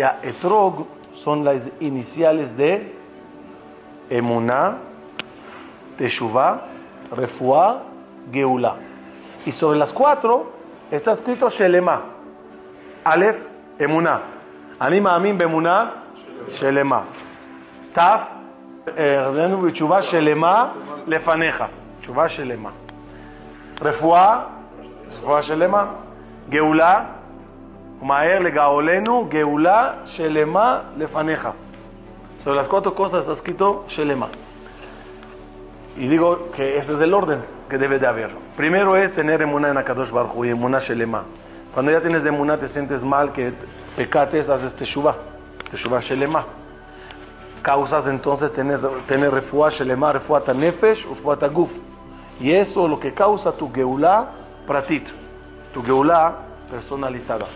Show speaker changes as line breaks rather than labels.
Etrog son las iniciales de Emuná, Teshuvah, Refuá, Geulá. Y sobre las cuatro está escrito Shelema. Aleph, Emuná. Anima Amin Bemuná, Shelema. Taf, Teshuvah, Shelema, Lefaneja. Teshuvah, Shelema. Refuá, Refuá, Shelema. Geulá, Umaer legaolenu, Geulá, Shelema, Lefaneja. Sobre las cuatro cosas está escrito Shelema. Y digo que ese es el orden que debe de haber. Primero es tener emuná en Akadosh Baruj y emuná Shelema. Cuando ya tienes emuná te sientes mal, que pecates, haces teshuva, teshuva Shelema. Causas entonces tener, tener refuá Shelema, refuá nefesh, refuá guf. Y eso es lo que causa tu geulá pratit, tu geulá personalizada.